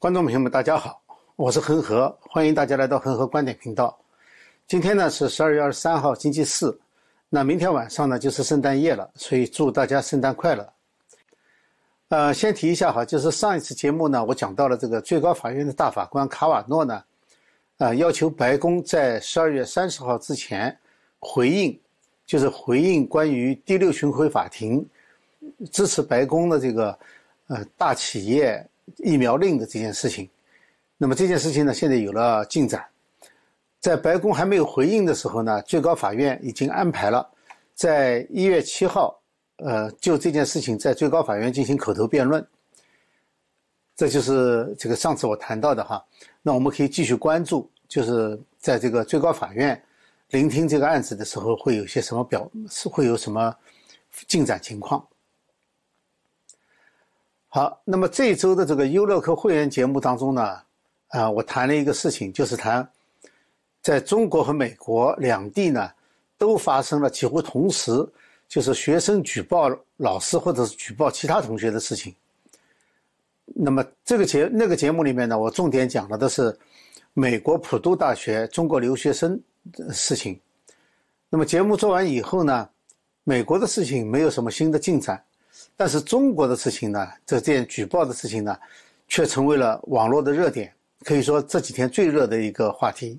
观众朋友们，大家好，我是恒河，欢迎大家来到恒河观点频道。今天呢是十二月二十三号，星期四。那明天晚上呢就是圣诞夜了，所以祝大家圣诞快乐。呃，先提一下哈，就是上一次节目呢，我讲到了这个最高法院的大法官卡瓦诺呢，呃，要求白宫在十二月三十号之前回应，就是回应关于第六巡回法庭支持白宫的这个呃大企业疫苗令的这件事情。那么这件事情呢，现在有了进展。在白宫还没有回应的时候呢，最高法院已经安排了，在一月七号，呃，就这件事情在最高法院进行口头辩论。这就是这个上次我谈到的哈。那我们可以继续关注，就是在这个最高法院聆听这个案子的时候，会有些什么表，是会有什么进展情况。好，那么这一周的这个优乐客会员节目当中呢，啊，我谈了一个事情，就是谈。在中国和美国两地呢，都发生了几乎同时，就是学生举报老师或者是举报其他同学的事情。那么这个节那个节目里面呢，我重点讲了的是美国普渡大学中国留学生的事情。那么节目做完以后呢，美国的事情没有什么新的进展，但是中国的事情呢，这件举报的事情呢，却成为了网络的热点，可以说这几天最热的一个话题。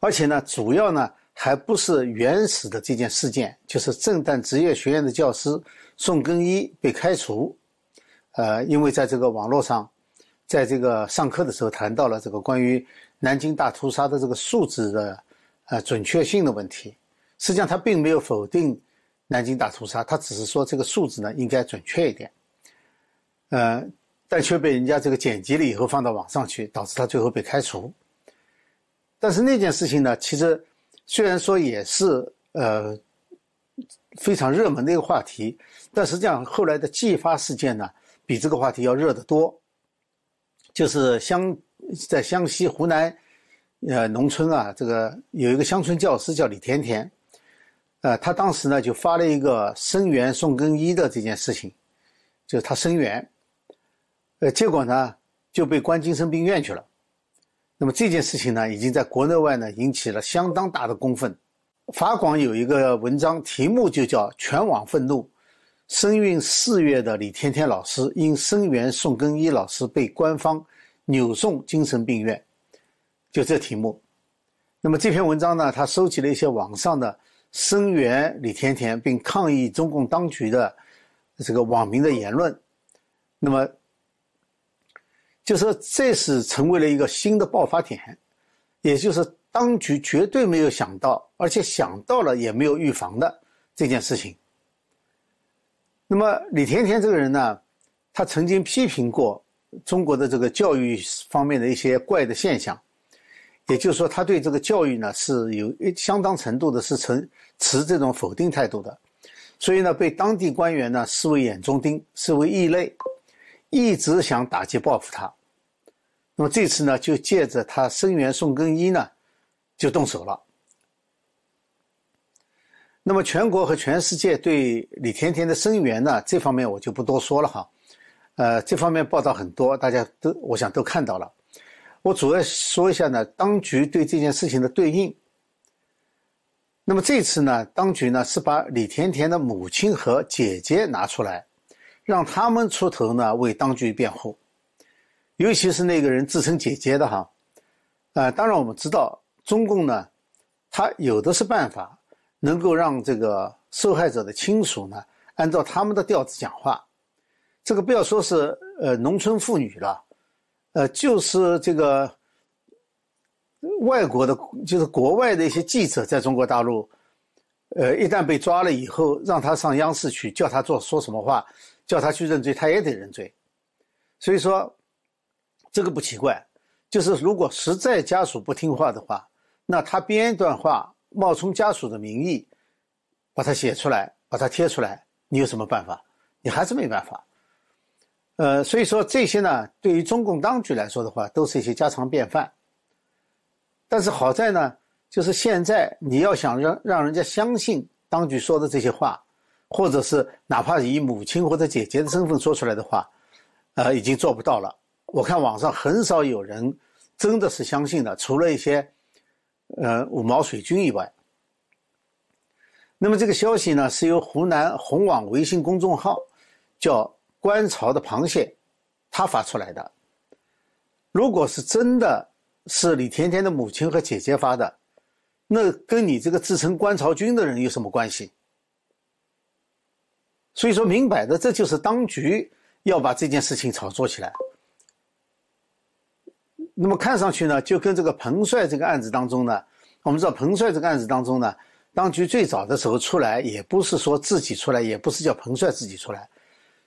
而且呢，主要呢还不是原始的这件事件，就是正旦职业学院的教师宋更一被开除，呃，因为在这个网络上，在这个上课的时候谈到了这个关于南京大屠杀的这个数字的呃准确性的问题。实际上他并没有否定南京大屠杀，他只是说这个数字呢应该准确一点，呃，但却被人家这个剪辑了以后放到网上去，导致他最后被开除。但是那件事情呢，其实虽然说也是呃非常热门的一个话题，但实际上后来的继发事件呢，比这个话题要热得多。就是湘在湘西湖南呃农村啊，这个有一个乡村教师叫李甜甜，呃，他当时呢就发了一个声援宋更一的这件事情，就是他声援，呃，结果呢就被关精神病院去了。那么这件事情呢，已经在国内外呢引起了相当大的公愤。法广有一个文章，题目就叫“全网愤怒，声韵四月的李天天老师因声援宋更一老师被官方扭送精神病院”，就这题目。那么这篇文章呢，他收集了一些网上的声援李甜甜并抗议中共当局的这个网民的言论。那么。就说这是成为了一个新的爆发点，也就是当局绝对没有想到，而且想到了也没有预防的这件事情。那么李甜甜这个人呢，他曾经批评过中国的这个教育方面的一些怪的现象，也就是说，他对这个教育呢是有一相当程度的是持持这种否定态度的，所以呢，被当地官员呢视为眼中钉，视为异类，一直想打击报复他。那么这次呢，就借着他声援宋更一呢，就动手了。那么全国和全世界对李甜甜的声援呢，这方面我就不多说了哈。呃，这方面报道很多，大家都我想都看到了。我主要说一下呢，当局对这件事情的对应。那么这次呢，当局呢是把李甜甜的母亲和姐姐拿出来，让他们出头呢为当局辩护。尤其是那个人自称姐姐的哈，啊，当然我们知道中共呢，他有的是办法，能够让这个受害者的亲属呢，按照他们的调子讲话。这个不要说是呃农村妇女了，呃，就是这个外国的，就是国外的一些记者在中国大陆，呃，一旦被抓了以后，让他上央视去，叫他做说什么话，叫他去认罪，他也得认罪。所以说。这个不奇怪，就是如果实在家属不听话的话，那他编一段话，冒充家属的名义，把它写出来，把它贴出来，你有什么办法？你还是没办法。呃，所以说这些呢，对于中共当局来说的话，都是一些家常便饭。但是好在呢，就是现在你要想让让人家相信当局说的这些话，或者是哪怕以母亲或者姐姐的身份说出来的话，呃，已经做不到了。我看网上很少有人真的是相信的，除了一些呃五毛水军以外。那么这个消息呢，是由湖南红网微信公众号叫“观潮的螃蟹”他发出来的。如果是真的是李甜甜的母亲和姐姐发的，那跟你这个自称观潮军的人有什么关系？所以说明摆的，这就是当局要把这件事情炒作起来。那么看上去呢，就跟这个彭帅这个案子当中呢，我们知道彭帅这个案子当中呢，当局最早的时候出来，也不是说自己出来，也不是叫彭帅自己出来，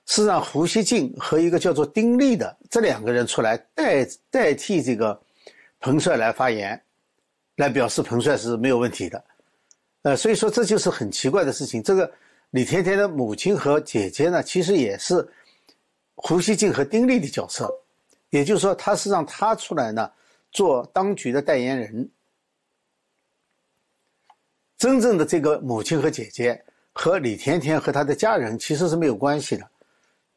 是让胡锡进和一个叫做丁力的这两个人出来代代替这个彭帅来发言，来表示彭帅是没有问题的。呃，所以说这就是很奇怪的事情，这个。李甜甜的母亲和姐姐呢，其实也是胡锡进和丁力的角色，也就是说，他是让他出来呢做当局的代言人。真正的这个母亲和姐姐和李甜甜和她的家人其实是没有关系的，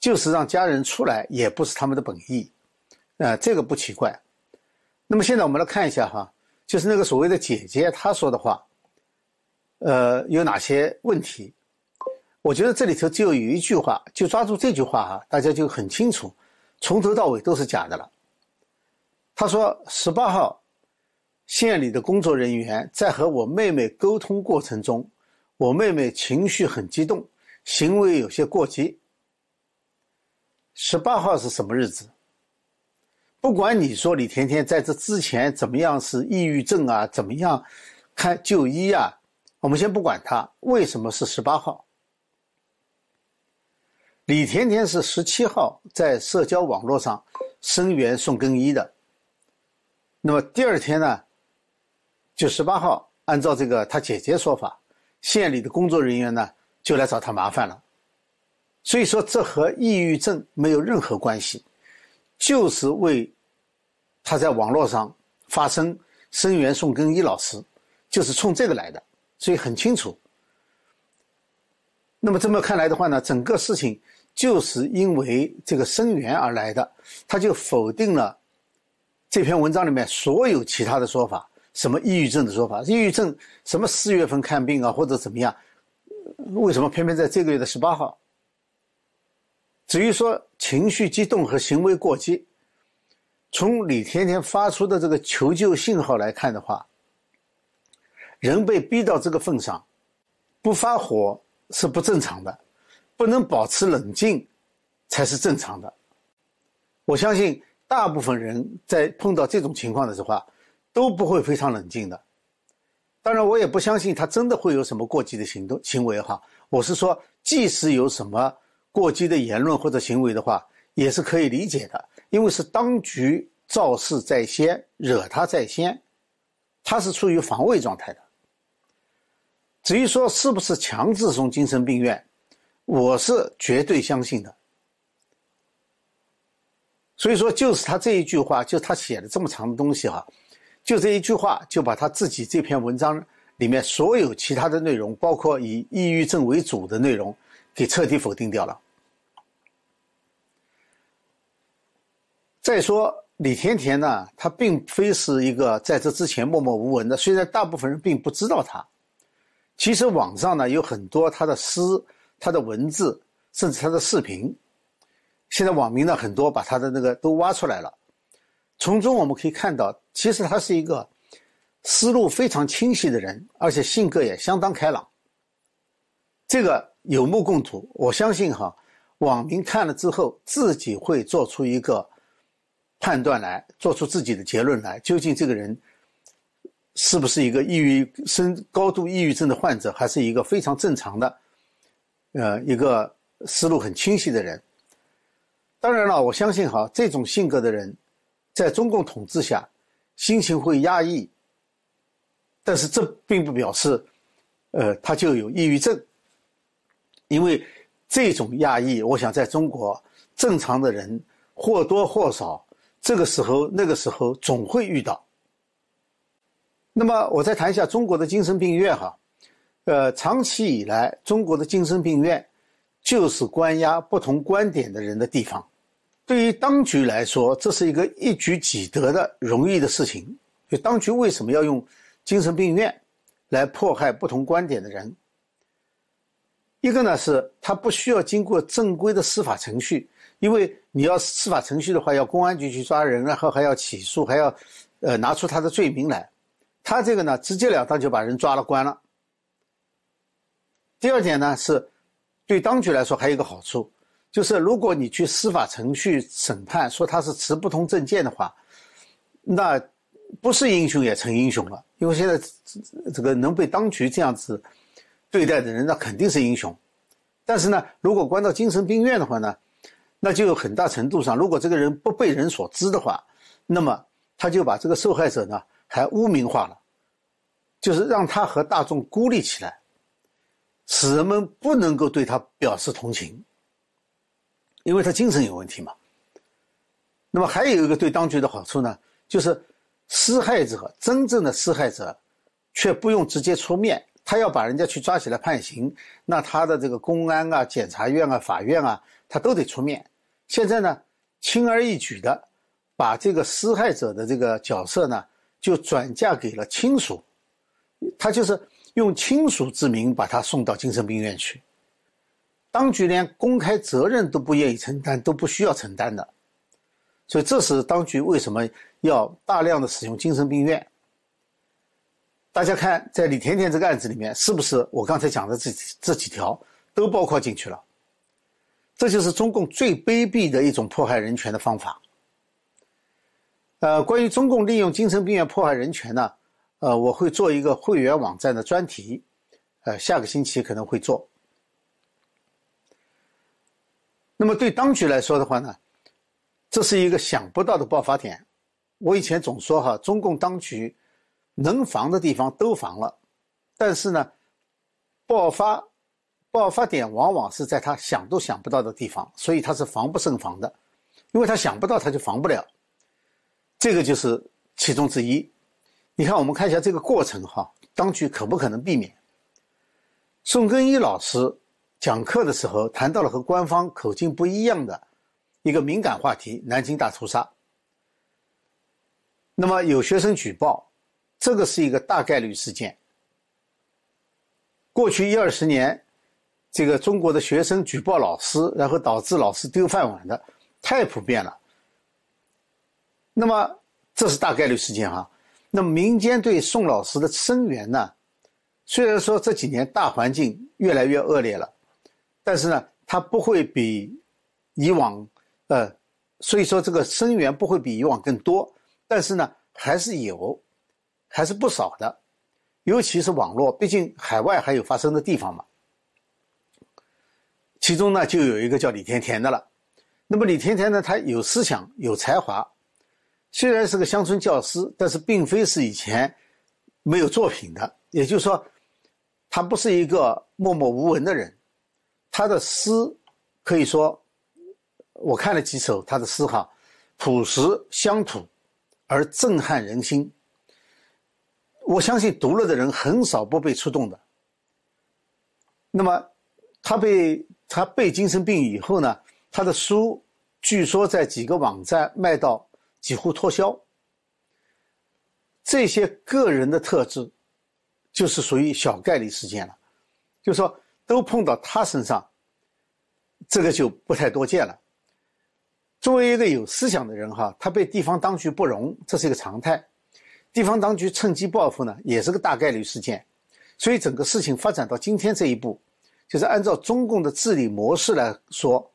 就是让家人出来，也不是他们的本意，呃，这个不奇怪。那么现在我们来看一下哈，就是那个所谓的姐姐她说的话，呃，有哪些问题？我觉得这里头只有一句话，就抓住这句话哈，大家就很清楚，从头到尾都是假的了。他说十八号，县里的工作人员在和我妹妹沟通过程中，我妹妹情绪很激动，行为有些过激。十八号是什么日子？不管你说李甜甜在这之前怎么样是抑郁症啊，怎么样看就医啊，我们先不管他，为什么是十八号？李甜甜是十七号在社交网络上声援宋更一的，那么第二天呢，就十八号，按照这个他姐姐说法，县里的工作人员呢就来找他麻烦了，所以说这和抑郁症没有任何关系，就是为他在网络上发声声援宋更一老师，就是冲这个来的，所以很清楚。那么这么看来的话呢，整个事情。就是因为这个声援而来的，他就否定了这篇文章里面所有其他的说法，什么抑郁症的说法，抑郁症什么四月份看病啊或者怎么样，为什么偏偏在这个月的十八号？至于说情绪激动和行为过激，从李甜甜发出的这个求救信号来看的话，人被逼到这个份上，不发火是不正常的。不能保持冷静，才是正常的。我相信大部分人在碰到这种情况的时候，都不会非常冷静的。当然，我也不相信他真的会有什么过激的行动行为哈。我是说，即使有什么过激的言论或者行为的话，也是可以理解的，因为是当局造势在先，惹他在先，他是处于防卫状态的。至于说是不是强制送精神病院？我是绝对相信的，所以说就是他这一句话，就他写的这么长的东西哈，就这一句话就把他自己这篇文章里面所有其他的内容，包括以抑郁症为主的内容，给彻底否定掉了。再说李甜甜呢，她并非是一个在这之前默默无闻的，虽然大部分人并不知道她，其实网上呢有很多她的诗。他的文字，甚至他的视频，现在网民呢很多把他的那个都挖出来了，从中我们可以看到，其实他是一个思路非常清晰的人，而且性格也相当开朗。这个有目共睹，我相信哈，网民看了之后自己会做出一个判断来，做出自己的结论来，究竟这个人是不是一个抑郁、深高度抑郁症的患者，还是一个非常正常的。呃，一个思路很清晰的人。当然了，我相信哈，这种性格的人，在中共统治下，心情会压抑。但是这并不表示，呃，他就有抑郁症。因为这种压抑，我想在中国正常的人或多或少，这个时候那个时候总会遇到。那么，我再谈一下中国的精神病院哈。呃，长期以来，中国的精神病院就是关押不同观点的人的地方。对于当局来说，这是一个一举几得的容易的事情。就当局为什么要用精神病院来迫害不同观点的人？一个呢是他不需要经过正规的司法程序，因为你要司法程序的话，要公安局去抓人，然后还要起诉，还要呃拿出他的罪名来。他这个呢，直截了当就把人抓了关了。第二点呢是，对当局来说还有一个好处。就是如果你去司法程序审判，说他是持不同政见的话，那不是英雄也成英雄了。因为现在这个能被当局这样子对待的人，那肯定是英雄。但是呢，如果关到精神病院的话呢，那就有很大程度上，如果这个人不被人所知的话，那么他就把这个受害者呢还污名化了，就是让他和大众孤立起来，使人们不能够对他表示同情。因为他精神有问题嘛，那么还有一个对当局的好处呢，就是施害者真正的施害者，却不用直接出面，他要把人家去抓起来判刑，那他的这个公安啊、检察院啊、法院啊，他都得出面。现在呢，轻而易举的把这个施害者的这个角色呢，就转嫁给了亲属，他就是用亲属之名把他送到精神病院去。当局连公开责任都不愿意承担，都不需要承担的，所以这是当局为什么要大量的使用精神病院？大家看，在李甜甜这个案子里面，是不是我刚才讲的这这几条都包括进去了？这就是中共最卑鄙的一种迫害人权的方法。呃，关于中共利用精神病院迫害人权呢，呃，我会做一个会员网站的专题，呃，下个星期可能会做。那么对当局来说的话呢，这是一个想不到的爆发点。我以前总说哈，中共当局能防的地方都防了，但是呢，爆发爆发点往往是在他想都想不到的地方，所以他是防不胜防的，因为他想不到他就防不了。这个就是其中之一。你看，我们看一下这个过程哈，当局可不可能避免？宋根一老师。讲课的时候谈到了和官方口径不一样的一个敏感话题——南京大屠杀。那么有学生举报，这个是一个大概率事件。过去一二十年，这个中国的学生举报老师，然后导致老师丢饭碗的太普遍了。那么这是大概率事件哈。那么民间对宋老师的声援呢？虽然说这几年大环境越来越恶劣了。但是呢，它不会比以往，呃，所以说这个声援不会比以往更多，但是呢，还是有，还是不少的，尤其是网络，毕竟海外还有发生的地方嘛。其中呢，就有一个叫李甜甜的了。那么李甜甜呢，她有思想，有才华，虽然是个乡村教师，但是并非是以前没有作品的，也就是说，他不是一个默默无闻的人。他的诗可以说，我看了几首他的诗哈，朴实乡土，而震撼人心。我相信读了的人很少不被触动的。那么，他被他被精神病以后呢，他的书据说在几个网站卖到几乎脱销。这些个人的特质，就是属于小概率事件了，就说。都碰到他身上，这个就不太多见了。作为一个有思想的人哈，他被地方当局不容，这是一个常态。地方当局趁机报复呢，也是个大概率事件。所以整个事情发展到今天这一步，就是按照中共的治理模式来说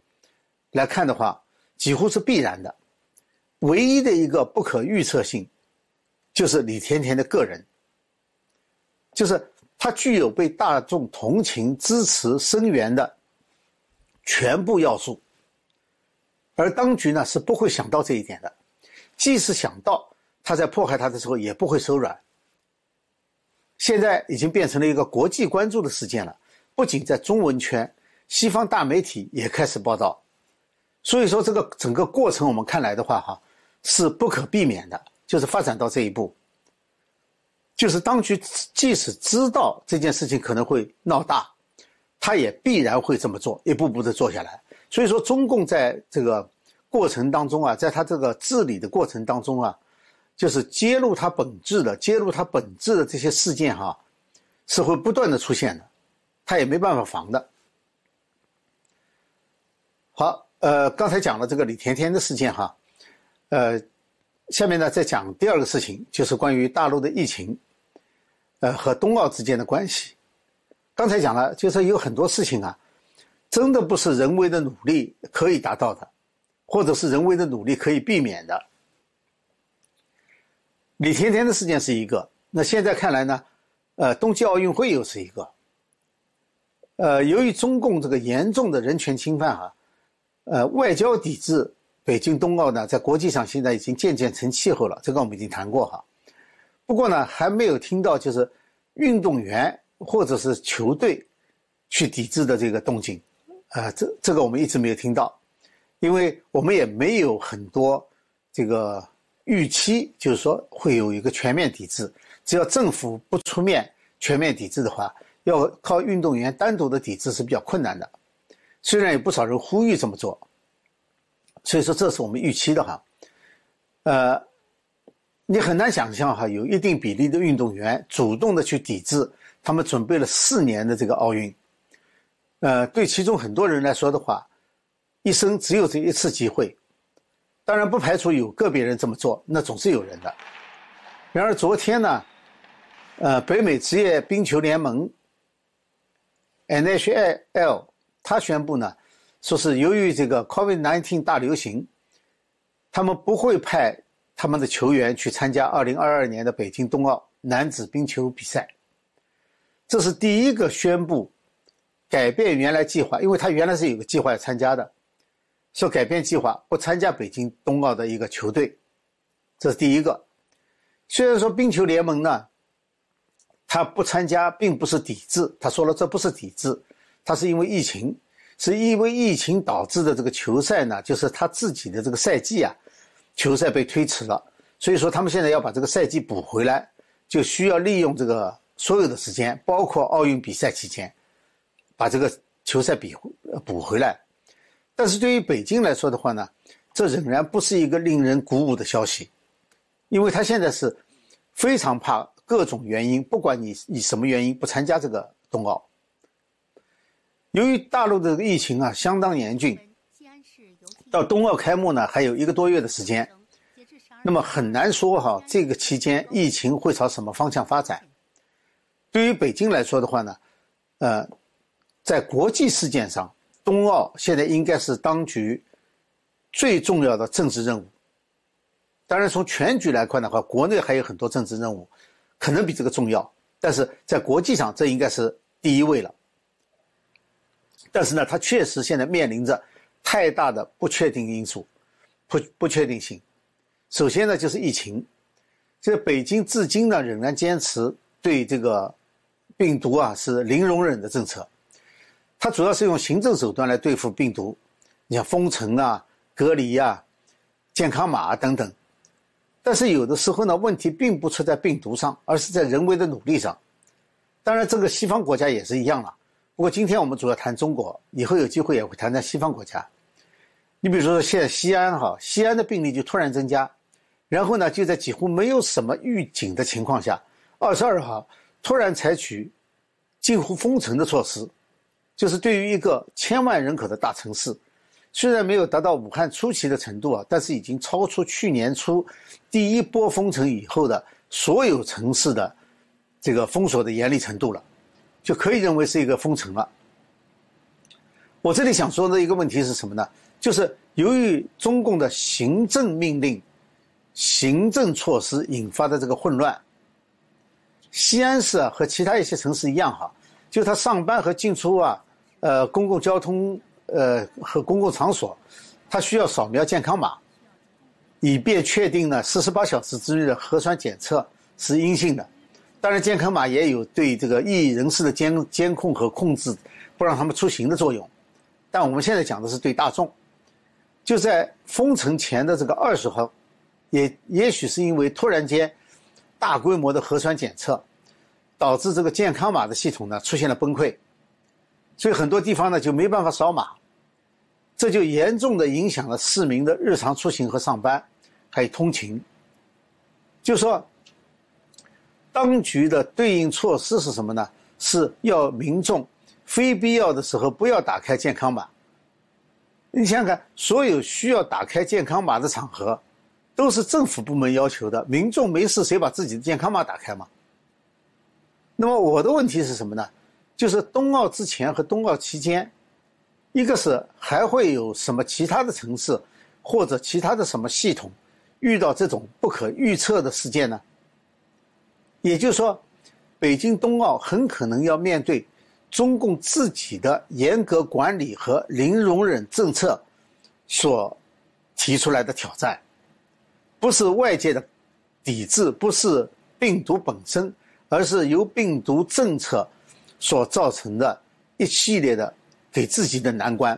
来看的话，几乎是必然的。唯一的一个不可预测性，就是李甜甜的个人，就是。他具有被大众同情、支持、声援的全部要素，而当局呢是不会想到这一点的。即使想到，他在迫害他的时候也不会手软。现在已经变成了一个国际关注的事件了，不仅在中文圈，西方大媒体也开始报道。所以说，这个整个过程我们看来的话，哈，是不可避免的，就是发展到这一步。就是当局即使知道这件事情可能会闹大，他也必然会这么做，一步步的做下来。所以说，中共在这个过程当中啊，在他这个治理的过程当中啊，就是揭露他本质的、揭露他本质的这些事件哈，是会不断的出现的，他也没办法防的。好，呃，刚才讲了这个李甜甜的事件哈，呃，下面呢再讲第二个事情，就是关于大陆的疫情，呃，和冬奥之间的关系。刚才讲了，就是有很多事情啊，真的不是人为的努力可以达到的。或者是人为的努力可以避免的。李甜甜的事件是一个，那现在看来呢，呃，冬季奥运会又是一个。呃，由于中共这个严重的人权侵犯啊，呃，外交抵制北京冬奥呢，在国际上现在已经渐渐成气候了，这个我们已经谈过哈。不过呢，还没有听到就是运动员或者是球队去抵制的这个动静，啊，这这个我们一直没有听到。因为我们也没有很多这个预期，就是说会有一个全面抵制。只要政府不出面全面抵制的话，要靠运动员单独的抵制是比较困难的。虽然有不少人呼吁这么做，所以说这是我们预期的哈。呃，你很难想象哈，有一定比例的运动员主动的去抵制他们准备了四年的这个奥运。呃，对其中很多人来说的话。一生只有这一次机会，当然不排除有个别人这么做，那总是有人的。然而昨天呢，呃，北美职业冰球联盟 NHL 他宣布呢，说是由于这个 COVID-19 大流行，他们不会派他们的球员去参加2022年的北京冬奥男子冰球比赛。这是第一个宣布改变原来计划，因为他原来是有个计划要参加的。说改变计划不参加北京冬奥的一个球队，这是第一个。虽然说冰球联盟呢，他不参加并不是抵制，他说了这不是抵制，他是因为疫情，是因为疫情导致的这个球赛呢，就是他自己的这个赛季啊，球赛被推迟了，所以说他们现在要把这个赛季补回来，就需要利用这个所有的时间，包括奥运比赛期间，把这个球赛比补回来。但是对于北京来说的话呢，这仍然不是一个令人鼓舞的消息，因为他现在是非常怕各种原因，不管你以什么原因不参加这个冬奥。由于大陆的疫情啊相当严峻，到冬奥开幕呢还有一个多月的时间，那么很难说哈这个期间疫情会朝什么方向发展。对于北京来说的话呢，呃，在国际事件上。冬奥现在应该是当局最重要的政治任务。当然，从全局来看的话，国内还有很多政治任务，可能比这个重要。但是在国际上，这应该是第一位了。但是呢，它确实现在面临着太大的不确定因素，不不确定性。首先呢，就是疫情。这北京至今呢，仍然坚持对这个病毒啊是零容忍的政策。它主要是用行政手段来对付病毒，你像封城啊、隔离啊、健康码等等。但是有的时候呢，问题并不出在病毒上，而是在人为的努力上。当然，这个西方国家也是一样了。不过今天我们主要谈中国，以后有机会也会谈谈西方国家。你比如说，现在西安哈，西安的病例就突然增加，然后呢，就在几乎没有什么预警的情况下，二十二号突然采取近乎封城的措施。就是对于一个千万人口的大城市，虽然没有达到武汉初期的程度啊，但是已经超出去年初第一波封城以后的所有城市的这个封锁的严厉程度了，就可以认为是一个封城了。我这里想说的一个问题是什么呢？就是由于中共的行政命令、行政措施引发的这个混乱，西安市啊和其他一些城市一样哈，就他上班和进出啊。呃，公共交通，呃和公共场所，它需要扫描健康码，以便确定呢四十八小时之内的核酸检测是阴性的。当然，健康码也有对这个异议人士的监监控和控制，不让他们出行的作用。但我们现在讲的是对大众。就在封城前的这个二十号，也也许是因为突然间大规模的核酸检测，导致这个健康码的系统呢出现了崩溃。所以很多地方呢就没办法扫码，这就严重的影响了市民的日常出行和上班，还有通勤。就说，当局的对应措施是什么呢？是要民众非必要的时候不要打开健康码。你想想看，所有需要打开健康码的场合，都是政府部门要求的。民众没事，谁把自己的健康码打开嘛？那么我的问题是什么呢？就是冬奥之前和冬奥期间，一个是还会有什么其他的城市或者其他的什么系统遇到这种不可预测的事件呢？也就是说，北京冬奥很可能要面对中共自己的严格管理和零容忍政策所提出来的挑战，不是外界的抵制，不是病毒本身。而是由病毒政策所造成的一系列的给自己的难关。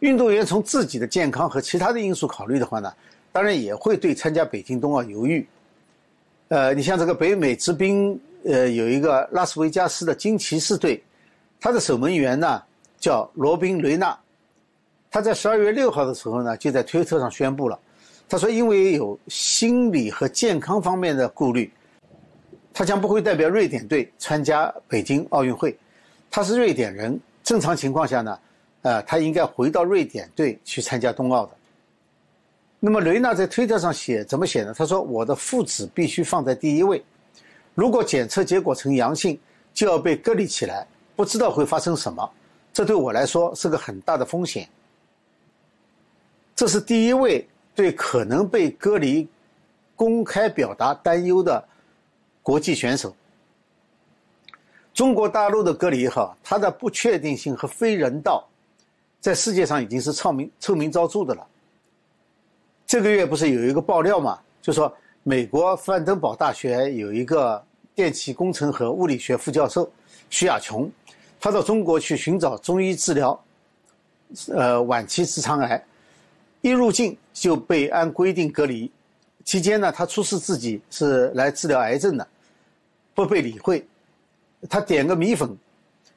运动员从自己的健康和其他的因素考虑的话呢，当然也会对参加北京冬奥犹豫。呃，你像这个北美之冰，呃，有一个拉斯维加斯的金骑士队，他的守门员呢叫罗宾·雷纳，他在十二月六号的时候呢就在推特上宣布了，他说因为有心理和健康方面的顾虑。他将不会代表瑞典队参加北京奥运会，他是瑞典人。正常情况下呢，呃，他应该回到瑞典队去参加冬奥的。那么雷纳在推特上写怎么写呢？他说：“我的父子必须放在第一位，如果检测结果呈阳性，就要被隔离起来，不知道会发生什么。这对我来说是个很大的风险。这是第一位对可能被隔离公开表达担忧的。”国际选手，中国大陆的隔离哈，它的不确定性和非人道，在世界上已经是臭名臭名昭著的了。这个月不是有一个爆料嘛，就说美国范登堡大学有一个电气工程和物理学副教授徐亚琼，他到中国去寻找中医治疗，呃，晚期直肠癌，一入境就被按规定隔离，期间呢，他出示自己是来治疗癌症的。不被理会，他点个米粉，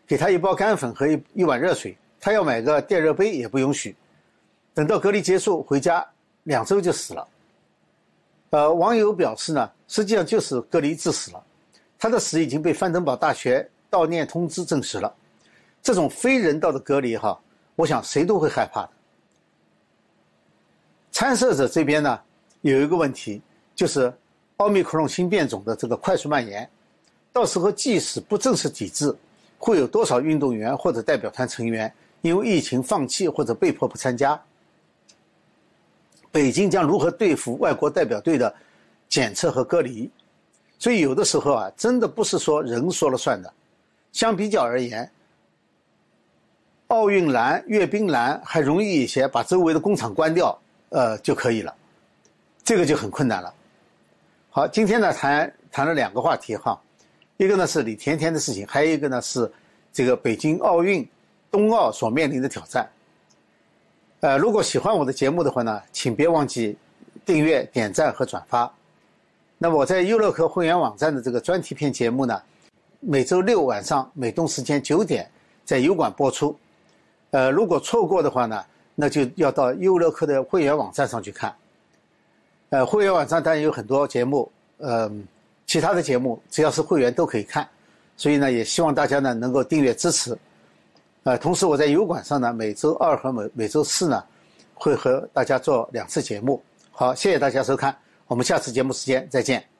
给他一包干粉和一一碗热水，他要买个电热杯也不允许。等到隔离结束回家，两周就死了。呃，网友表示呢，实际上就是隔离致死了。他的死已经被范登堡大学悼念通知证实了。这种非人道的隔离哈，我想谁都会害怕的。参赛者这边呢，有一个问题，就是奥密克戎新变种的这个快速蔓延。到时候，即使不正式抵制，会有多少运动员或者代表团成员因为疫情放弃或者被迫不参加？北京将如何对付外国代表队的检测和隔离？所以，有的时候啊，真的不是说人说了算的。相比较而言，奥运蓝、阅兵蓝还容易一些，把周围的工厂关掉，呃就可以了。这个就很困难了。好，今天呢，谈谈了两个话题哈。一个呢是李甜甜的事情，还有一个呢是这个北京奥运、冬奥所面临的挑战。呃，如果喜欢我的节目的话呢，请别忘记订阅、点赞和转发。那我在优乐客会员网站的这个专题片节目呢，每周六晚上美东时间九点在油管播出。呃，如果错过的话呢，那就要到优乐客的会员网站上去看。呃，会员网站当然有很多节目，嗯。其他的节目只要是会员都可以看，所以呢，也希望大家呢能够订阅支持。呃，同时我在油管上呢，每周二和每每周四呢，会和大家做两次节目。好，谢谢大家收看，我们下次节目时间再见。